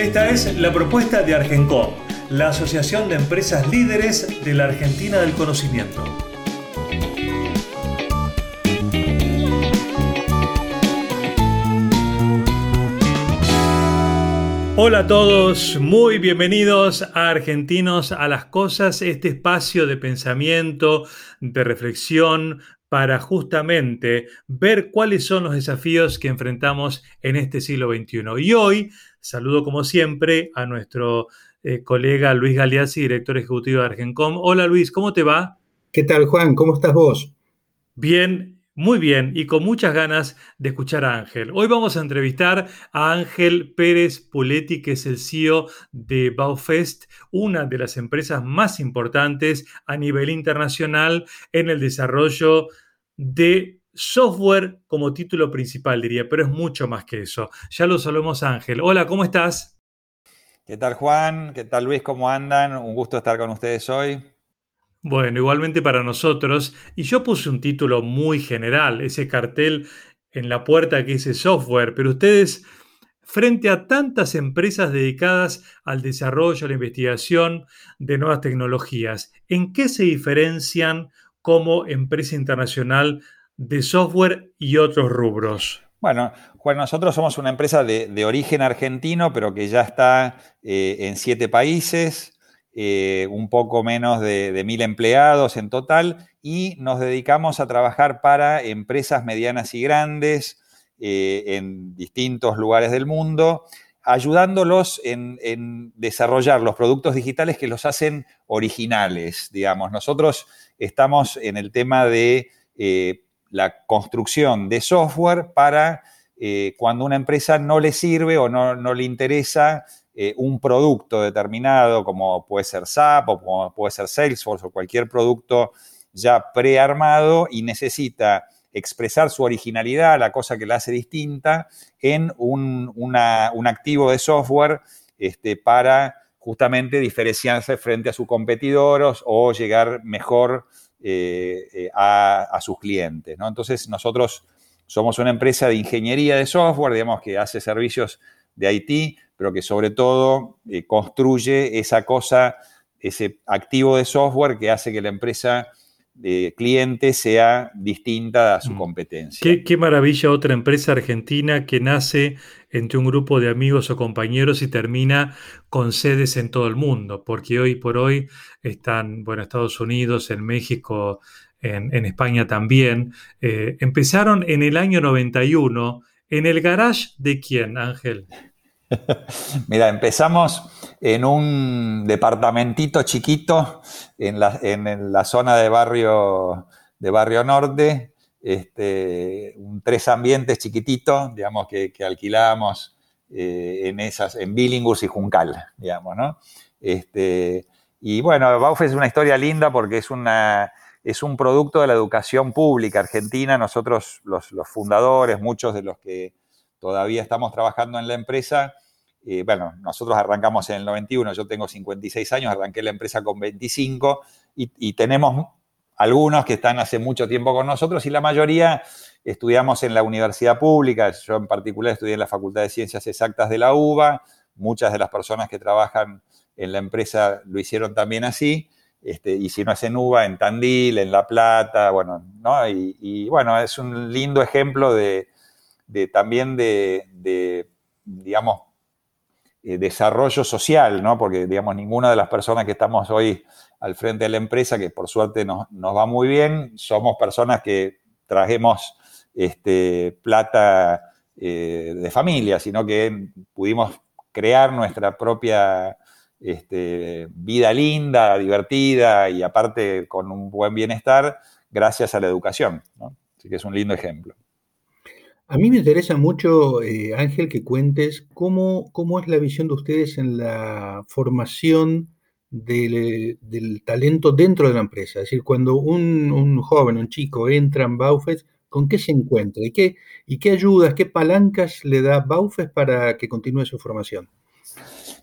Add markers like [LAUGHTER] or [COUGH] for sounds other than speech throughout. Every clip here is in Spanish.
Esta es la propuesta de Argencom, la Asociación de Empresas Líderes de la Argentina del Conocimiento. Hola a todos, muy bienvenidos a Argentinos a las Cosas, este espacio de pensamiento, de reflexión, para justamente ver cuáles son los desafíos que enfrentamos en este siglo XXI. Y hoy saludo como siempre a nuestro eh, colega Luis Galeazzi, director ejecutivo de Argencom. Hola Luis, ¿cómo te va? ¿Qué tal Juan? ¿Cómo estás vos? Bien, muy bien y con muchas ganas de escuchar a Ángel. Hoy vamos a entrevistar a Ángel Pérez Puletti, que es el CEO de Baufest, una de las empresas más importantes a nivel internacional en el desarrollo de software como título principal, diría, pero es mucho más que eso. Ya lo saludamos Ángel. Hola, ¿cómo estás? ¿Qué tal Juan? ¿Qué tal Luis? ¿Cómo andan? Un gusto estar con ustedes hoy. Bueno, igualmente para nosotros. Y yo puse un título muy general, ese cartel en la puerta que dice software, pero ustedes, frente a tantas empresas dedicadas al desarrollo, a la investigación de nuevas tecnologías, ¿en qué se diferencian como empresa internacional de software y otros rubros? Bueno, nosotros somos una empresa de, origen argentino, pero que ya está eh, en siete países, eh, un poco menos de, mil empleados en total, y nos dedicamos a trabajar para empresas medianas y grandes eh, en distintos lugares del mundo, ayudándolos en, en, desarrollar los productos digitales que los hacen originales, digamos. Nosotros estamos en el tema de la construcción de software para eh, cuando una empresa no le sirve o no, le interesa eh, un producto determinado, como puede ser SAP o como puede ser Salesforce o cualquier producto ya prearmado y necesita expresar su originalidad, la cosa que la hace distinta, en un, activo de software este, para justamente diferenciarse frente a sus competidores o llegar mejor eh, eh, a, sus clientes. ¿no? Entonces, nosotros somos una empresa de ingeniería de software, digamos, que hace servicios de IT, pero que sobre todo eh, construye esa cosa, ese activo de software que hace que la empresa cliente sea distinta a su mm. competencia. Qué, maravilla otra empresa argentina que nace entre un grupo de amigos o compañeros y termina con sedes en todo el mundo, porque hoy por hoy están, bueno, Estados Unidos, en México, en, España también. Eh, empezaron en el año 91. ¿En el garage de quién, Ángel? [LAUGHS] Mira, empezamos en un departamentito chiquito en la, zona de barrio, de barrio norte, este, un tres ambientes chiquititos, digamos, que, alquilábamos eh, en esas, en Billinghurst y Juncal, digamos, ¿no? Este, y bueno, Bauf es una historia linda porque es una, es un producto de la educación pública argentina. Nosotros, los, los fundadores, muchos de los que todavía estamos trabajando en la empresa, eh, bueno, nosotros arrancamos en el 91, yo tengo 56 años, arranqué la empresa con 25 y, tenemos algunos que están hace mucho tiempo con nosotros y la mayoría estudiamos en la universidad pública, yo en particular estudié en la Facultad de Ciencias Exactas de la UBA, muchas de las personas que trabajan en la empresa lo hicieron también así, este, y si no es en UBA, en Tandil, en La Plata, bueno, ¿no? Y, bueno, es un lindo ejemplo de, también de, digamos, eh, desarrollo social, ¿no? Porque, digamos, ninguna de las personas que estamos hoy al frente de la empresa, que por suerte nos, va muy bien, somos personas que trajemos este, plata eh, de familia, sino que pudimos crear nuestra propia este, vida linda, divertida y aparte con un buen bienestar gracias a la educación. Así que es un lindo ejemplo. A mí me interesa mucho, eh, Ángel, que cuentes cómo, cómo es la visión de ustedes en la formación del, talento dentro de la empresa. Es decir, cuando un, joven, un chico entra en Baufes, ¿con qué se encuentra? ¿Y qué, ¿Y qué ayudas, qué palancas le da Baufes para que continúe su formación?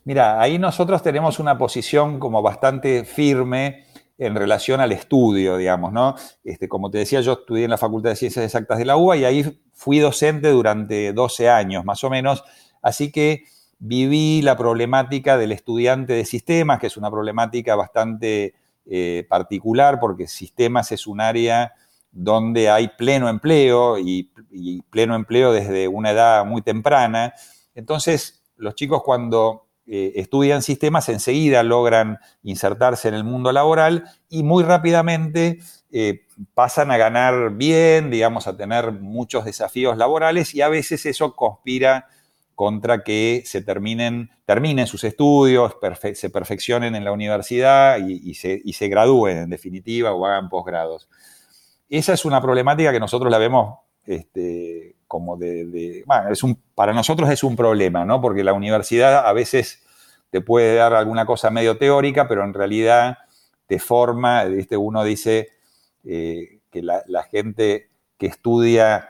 Mira, ahí nosotros tenemos una posición como bastante firme en relación al estudio, digamos, ¿no? Este, como te decía, yo estudié en la Facultad de Ciencias Exactas de la UBA y ahí fui docente durante 12 años, más o menos, así que viví la problemática del estudiante de sistemas, que es una problemática bastante eh, particular, porque sistemas es un área donde hay pleno empleo y, y pleno empleo desde una edad muy temprana. Entonces, los chicos cuando eh, estudian sistemas enseguida logran insertarse en el mundo laboral y muy rápidamente eh, pasan a ganar bien, digamos, a tener muchos desafíos laborales y a veces eso conspira contra que se terminen, sus estudios, se perfeccionen en la universidad y, se, gradúen en definitiva o hagan posgrados. Esa es una problemática que nosotros la vemos este, como de, bueno, es un, para nosotros es un problema, ¿no? Porque la universidad a veces te puede dar alguna cosa medio teórica, pero en realidad te forma, uno dice eh, que la, gente que estudia,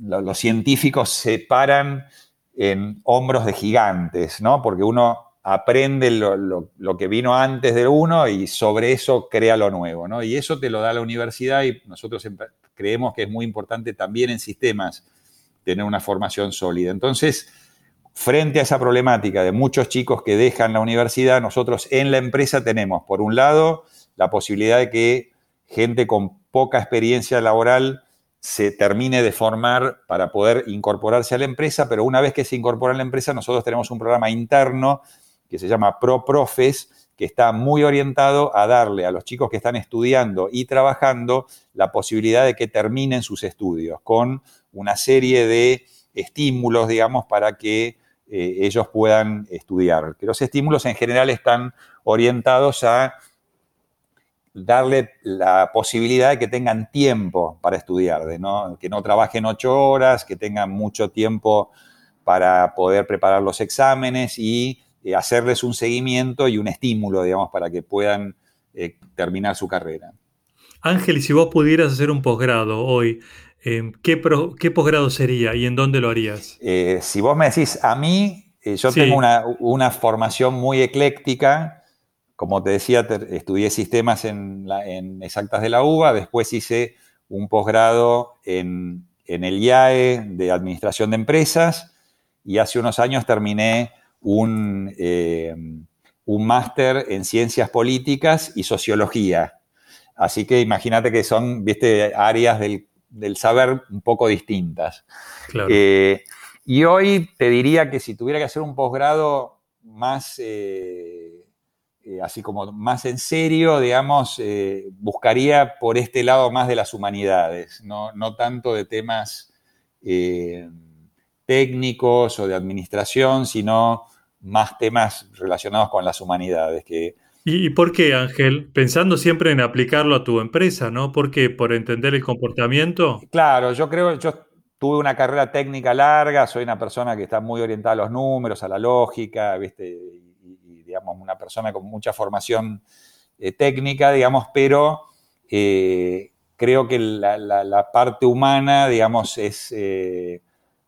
los científicos se paran en hombros de gigantes, ¿no? Porque uno aprende lo, que vino antes de uno y sobre eso crea lo nuevo, ¿no? Y eso te lo da la universidad y nosotros creemos que es muy importante también en sistemas tener una formación sólida. Entonces, frente a esa problemática de muchos chicos que dejan la universidad, nosotros en la empresa tenemos, por un lado, la posibilidad de que gente con poca experiencia laboral se termine de formar para poder incorporarse a la empresa, pero una vez que se incorpora a la empresa, nosotros tenemos un programa interno que se llama ProProfes, que está muy orientado a darle a los chicos que están estudiando y trabajando la posibilidad de que terminen sus estudios con una serie de estímulos, digamos, para que eh, ellos puedan estudiar. Que los estímulos en general están orientados a darle la posibilidad de que tengan tiempo para estudiar, de que no trabajen ocho horas, que tengan mucho tiempo para poder preparar los exámenes y eh, hacerles un seguimiento y un estímulo, digamos, para que puedan eh, terminar su carrera. Ángel, y si vos pudieras hacer un posgrado hoy, em, ¿qué, posgrado sería y en dónde lo harías? Eh, si vos me decís, a mí, yo tengo una, formación muy ecléctica. Como te decía, estudié sistemas en, exactas de la UBA, después hice un posgrado en, en el IAE de Administración de Empresas y hace unos años terminé eh, un, máster en ciencias políticas y sociología. Así que imagínate que son, viste, áreas del, saber un poco distintas. Eh, y hoy te diría que si tuviera que hacer un posgrado más, eh, así como más en serio, digamos, buscaría por este lado más de las humanidades, no, no tanto de temas técnicos o de administración, sino más temas relacionados con las humanidades. Que, ¿Y por qué, Ángel? Pensando siempre en aplicarlo a tu empresa, ¿no? ¿Por qué? ¿Por entender el comportamiento? Claro, yo creo, yo tuve una carrera técnica larga, soy una persona que está muy orientada a los números, a la lógica, ¿viste? Y, digamos, una persona con mucha formación eh, técnica, digamos, pero eh, creo que la, parte humana, digamos, es... Eh,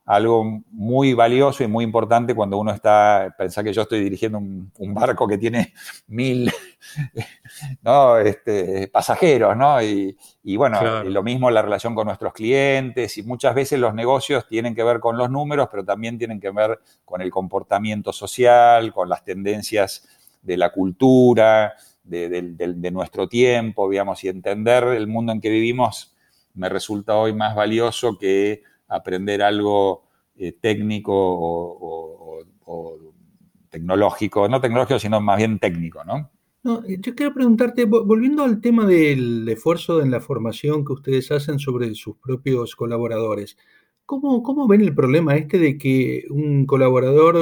algo muy valioso y muy importante cuando uno está, pensar que yo estoy dirigiendo un, barco que tiene [LAUGHS] mil [LAUGHS] este, pasajeros, ¿no? Y, bueno, lo mismo la relación con nuestros clientes y muchas veces los negocios tienen que ver con los números, pero también tienen que ver con el comportamiento social, con las tendencias de la cultura, de, de nuestro tiempo, digamos, y entender el mundo en que vivimos me resulta hoy más valioso que aprender algo eh, técnico o, tecnológico, no tecnológico, sino más bien técnico, ¿no? Eh, yo quiero preguntarte, volviendo al tema del esfuerzo en la formación que ustedes hacen sobre sus propios colaboradores, ¿cómo, cómo ven el problema este de que un colaborador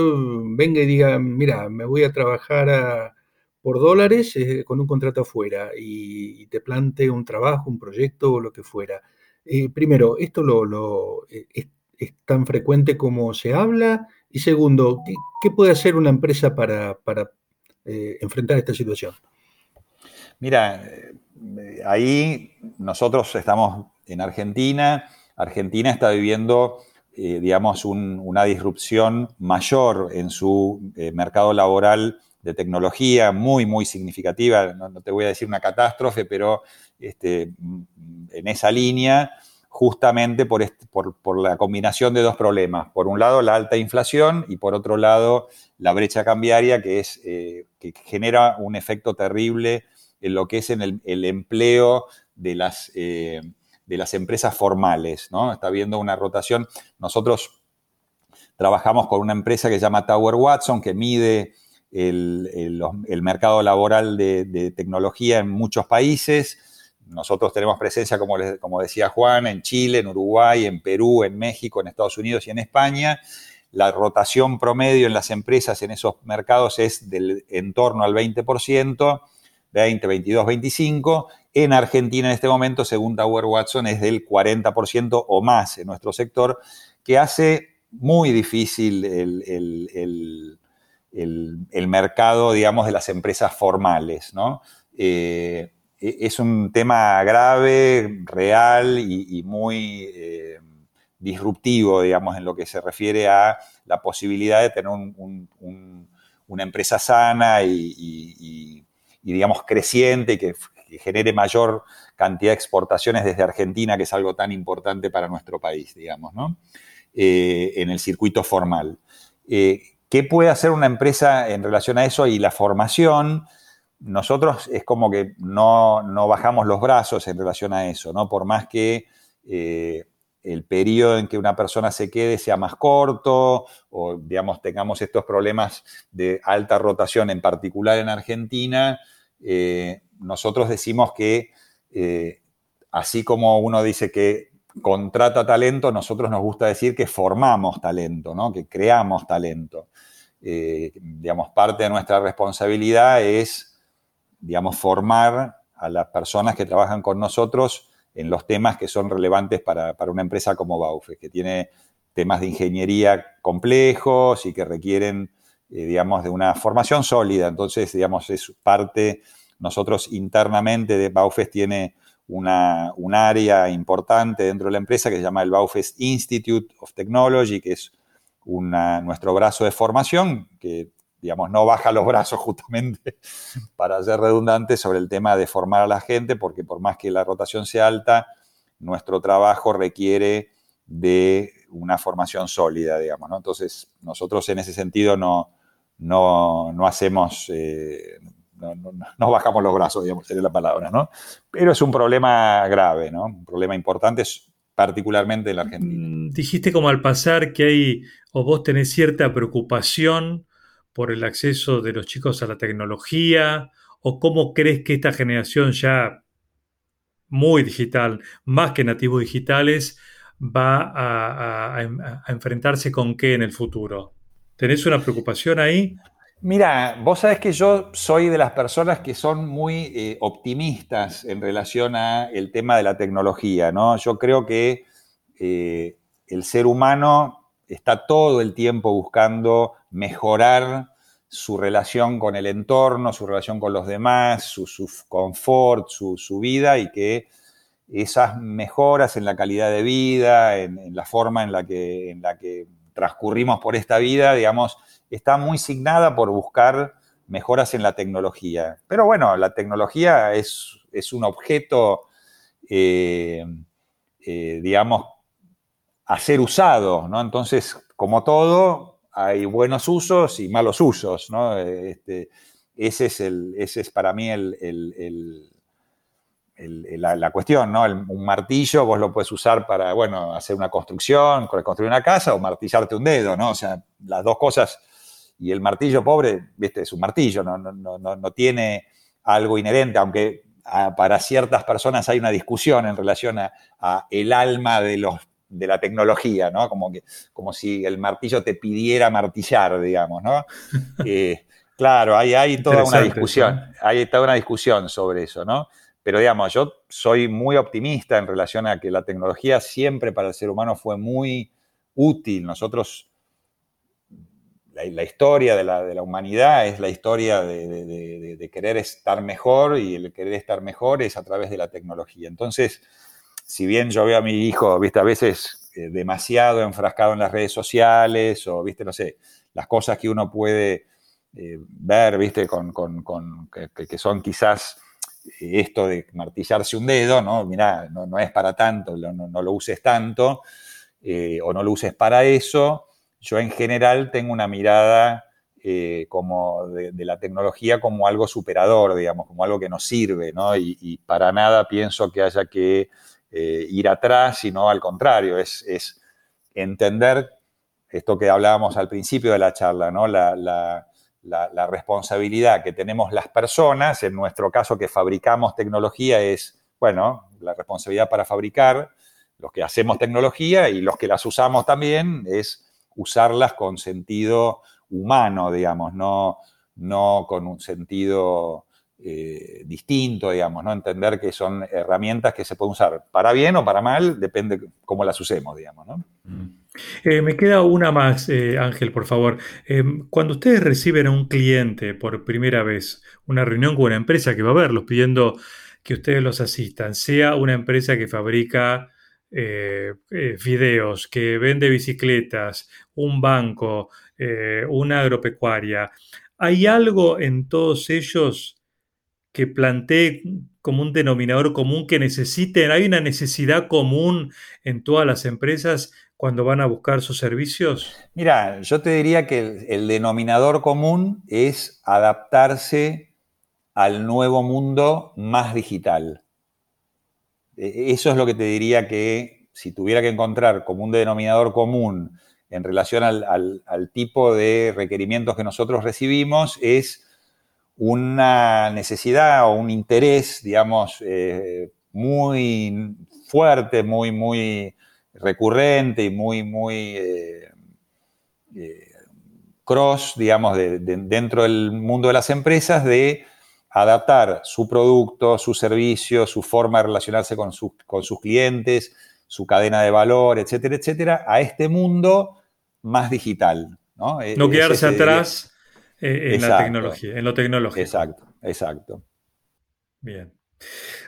venga y diga, mira, me voy a trabajar por dólares eh, con un contrato afuera y, te plante un trabajo, un proyecto o lo que fuera? Primero, ¿esto lo, lo es tan frecuente como se habla? Y segundo, ¿qué, puede hacer una empresa para, eh, enfrentar esta situación? Mira, ahí nosotros estamos en Argentina. Argentina está viviendo, eh, digamos, una disrupción mayor en su eh, mercado laboral de tecnología, muy, muy significativa. No, te voy a decir una catástrofe, pero este, en esa línea, justamente por, por, la combinación de dos problemas. Por un lado, la alta inflación y por otro lado, la brecha cambiaria, que, es, eh, que genera un efecto terrible en lo que es en el, empleo de las, eh, de las empresas formales. ¿no? Está habiendo una rotación. Nosotros trabajamos con una empresa que se llama Tower Watson, que mide el, mercado laboral de, tecnología en muchos países. Nosotros tenemos presencia, como, como decía Juan, en Chile, en Uruguay, en Perú, en México, en Estados Unidos y en España. La rotación promedio en las empresas en esos mercados es del en torno al 20%, 20, 22, 25. En Argentina en este momento, según Tower Watson, es del 40% o más en nuestro sector, que hace muy difícil el, mercado, digamos, de las empresas formales, ¿no? Eh, e, es un tema grave, real y, muy eh, disruptivo, digamos, en lo que se refiere a la posibilidad de tener una empresa sana y y digamos, creciente, que, genere mayor cantidad de exportaciones desde Argentina, que es algo tan importante para nuestro país, digamos, ¿no? Eh, en el circuito formal. ¿Qué puede hacer una empresa en relación a eso y la formación? Nosotros es como que no, no bajamos los brazos en relación a eso, ¿no? Por más que eh, el periodo en que una persona se quede sea más corto o, digamos, tengamos estos problemas de alta rotación, en particular en Argentina, eh, nosotros decimos que eh, así como uno dice que contrata talento, nosotros nos gusta decir que formamos talento, ¿no? que creamos talento. Eh, digamos, parte de nuestra responsabilidad es, digamos, formar a las personas que trabajan con nosotros en los temas que son relevantes para, una empresa como Baufe, que tiene temas de ingeniería complejos y que requieren, eh, digamos, de una formación sólida. Entonces, digamos, es parte, nosotros internamente de Baufes tiene una, un área importante dentro de la empresa que se llama el Baufes Institute of Technology, que es nuestro brazo de formación, que digamos, no baja los [LAUGHS] brazos justamente para ser redundante sobre el tema de formar a la gente, porque por más que la rotación sea alta, nuestro trabajo requiere de una formación sólida, digamos, ¿no? Entonces, nosotros en ese sentido no, no, hacemos, eh, no, bajamos los brazos, digamos, sería la palabra, ¿no? Pero es un problema grave, ¿no? Un problema importante, particularmente en la Argentina. Mm, dijiste como al pasar que hay, o vos tenés cierta preocupación por el acceso de los chicos a la tecnología? ¿O cómo crees que esta generación ya muy digital, más que nativos digitales, va a, enfrentarse con qué en el futuro? ¿Tenés una preocupación ahí? Mira, vos sabés que yo soy de las personas que son muy eh, optimistas en relación al tema de la tecnología, ¿no? Yo creo que eh, el ser humano está todo el tiempo buscando mejorar su relación con el entorno, su relación con los demás, su, confort, su, vida y que esas mejoras en la calidad de vida, en, la forma en la que transcurrimos por esta vida, digamos, está muy signada por buscar mejoras en la tecnología. Pero bueno, la tecnología es, un objeto, eh, eh, digamos, a ser usado, ¿no? Entonces, como todo, hay buenos usos y malos usos, ¿no? Este, ese, es el, ese es para mí el, la, cuestión, ¿no? un martillo vos lo puedes usar para, bueno, hacer una construcción, construir una casa o martillarte un dedo, ¿no? O sea, las dos cosas. Y el martillo pobre, viste, es un martillo, no, no, no, no tiene algo inherente, aunque para ciertas personas hay una discusión en relación a, a el alma de los de la tecnología, ¿no? Como, que, como si el martillo te pidiera martillar, digamos, ¿no? [LAUGHS] Eh, claro, hay, hay toda una discusión, hay toda una discusión sobre eso, ¿no? Pero digamos, yo soy muy optimista en relación a que la tecnología siempre para el ser humano fue muy útil. Nosotros, la, historia de la, humanidad es la historia de, querer estar mejor y el querer estar mejor es a través de la tecnología. Entonces, si bien yo veo a mi hijo, viste, a veces eh, demasiado enfrascado en las redes sociales o, viste, no sé, las cosas que uno puede eh, ver, viste, con, que, son quizás esto de martillarse un dedo, ¿no? Mirá, no, es para tanto, no, lo uses tanto, eh, o no lo uses para eso. Yo en general tengo una mirada eh, como de, la tecnología como algo superador, digamos, como algo que nos sirve, ¿no? Y, para nada pienso que haya que eh, ir atrás, sino al contrario, es, entender esto que hablábamos al principio de la charla, ¿no? la, la, responsabilidad que tenemos las personas, en nuestro caso que fabricamos tecnología, es, bueno, la responsabilidad para fabricar, los que hacemos tecnología y los que las usamos también, es usarlas con sentido humano, digamos, no, no con un sentido eh, distinto, digamos, ¿no? Entender que son herramientas que se pueden usar para bien o para mal, depende cómo las usemos, digamos, ¿no? Mm. Eh, me queda una más, eh, Ángel, por favor. Em, cuando ustedes reciben a un cliente por primera vez, una reunión con una empresa que va a verlos pidiendo que ustedes los asistan, sea una empresa que fabrica eh, videos, que vende bicicletas, un banco, una agropecuaria, ¿hay algo en todos ellos que plantee como un denominador común que necesiten? ¿Hay una necesidad común en todas las empresas cuando van a buscar sus servicios? Mira, yo te diría que el, denominador común es adaptarse al nuevo mundo más digital. E, eso es lo que te diría que si tuviera que encontrar como un denominador común en relación al, tipo de requerimientos que nosotros recibimos, es una necesidad o un interés, digamos, eh, muy fuerte, muy, muy recurrente y muy, muy eh, eh, cross, digamos, dentro del mundo de las empresas, de adaptar su producto, su servicio, su forma de relacionarse con, con sus clientes, su cadena de valor, etcétera, etcétera, a este mundo más digital. No, e, no quedarse atrás eh, en la tecnología, en lo tecnológico. Exacto, exacto. Bien.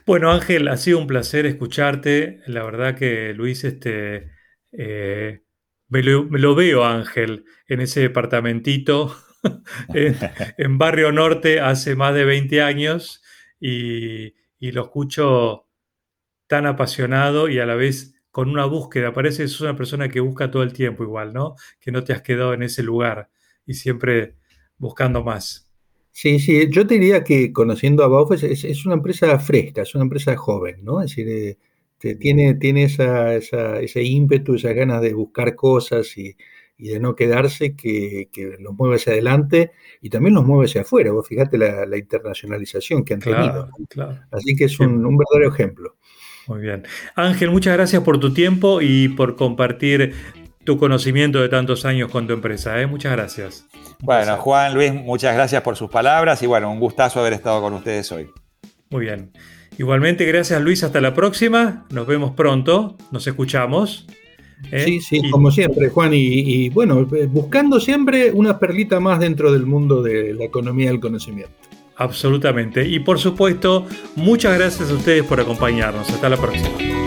Bueno, Ángel, ha sido un placer escucharte. La verdad que Luis, este, eh, me, lo, veo, Ángel, en ese departamentito [LAUGHS] en, Barrio Norte hace más de 20 años y, lo escucho tan apasionado y a la vez con una búsqueda. Parece que sos una persona que busca todo el tiempo igual, ¿no? Que no te has quedado en ese lugar y siempre buscando más. Sí, sí, yo te diría que conociendo a Baufes es, una empresa fresca, es una empresa joven, ¿no? Es decir, eh, tiene, tiene esa, ese ímpetu, esas ganas de buscar cosas y, de no quedarse que, los mueve hacia adelante y también los mueve hacia afuera. Vos fíjate la, internacionalización que han tenido. Así que es un, un verdadero ejemplo. Muy bien. Ángel, muchas gracias por tu tiempo y por compartir tu conocimiento de tantos años con tu empresa. ¿eh? Muchas gracias. Bueno, Juan, Luis, muchas gracias por sus palabras y bueno, un gustazo haber estado con ustedes hoy. Muy bien. Igualmente, gracias Luis, hasta la próxima. Nos vemos pronto, nos escuchamos. ¿eh? Sí, sí, como siempre, Juan. Y, bueno, buscando siempre una perlita más dentro del mundo de la economía del conocimiento. Absolutamente. Y por supuesto, muchas gracias a ustedes por acompañarnos. Hasta la próxima.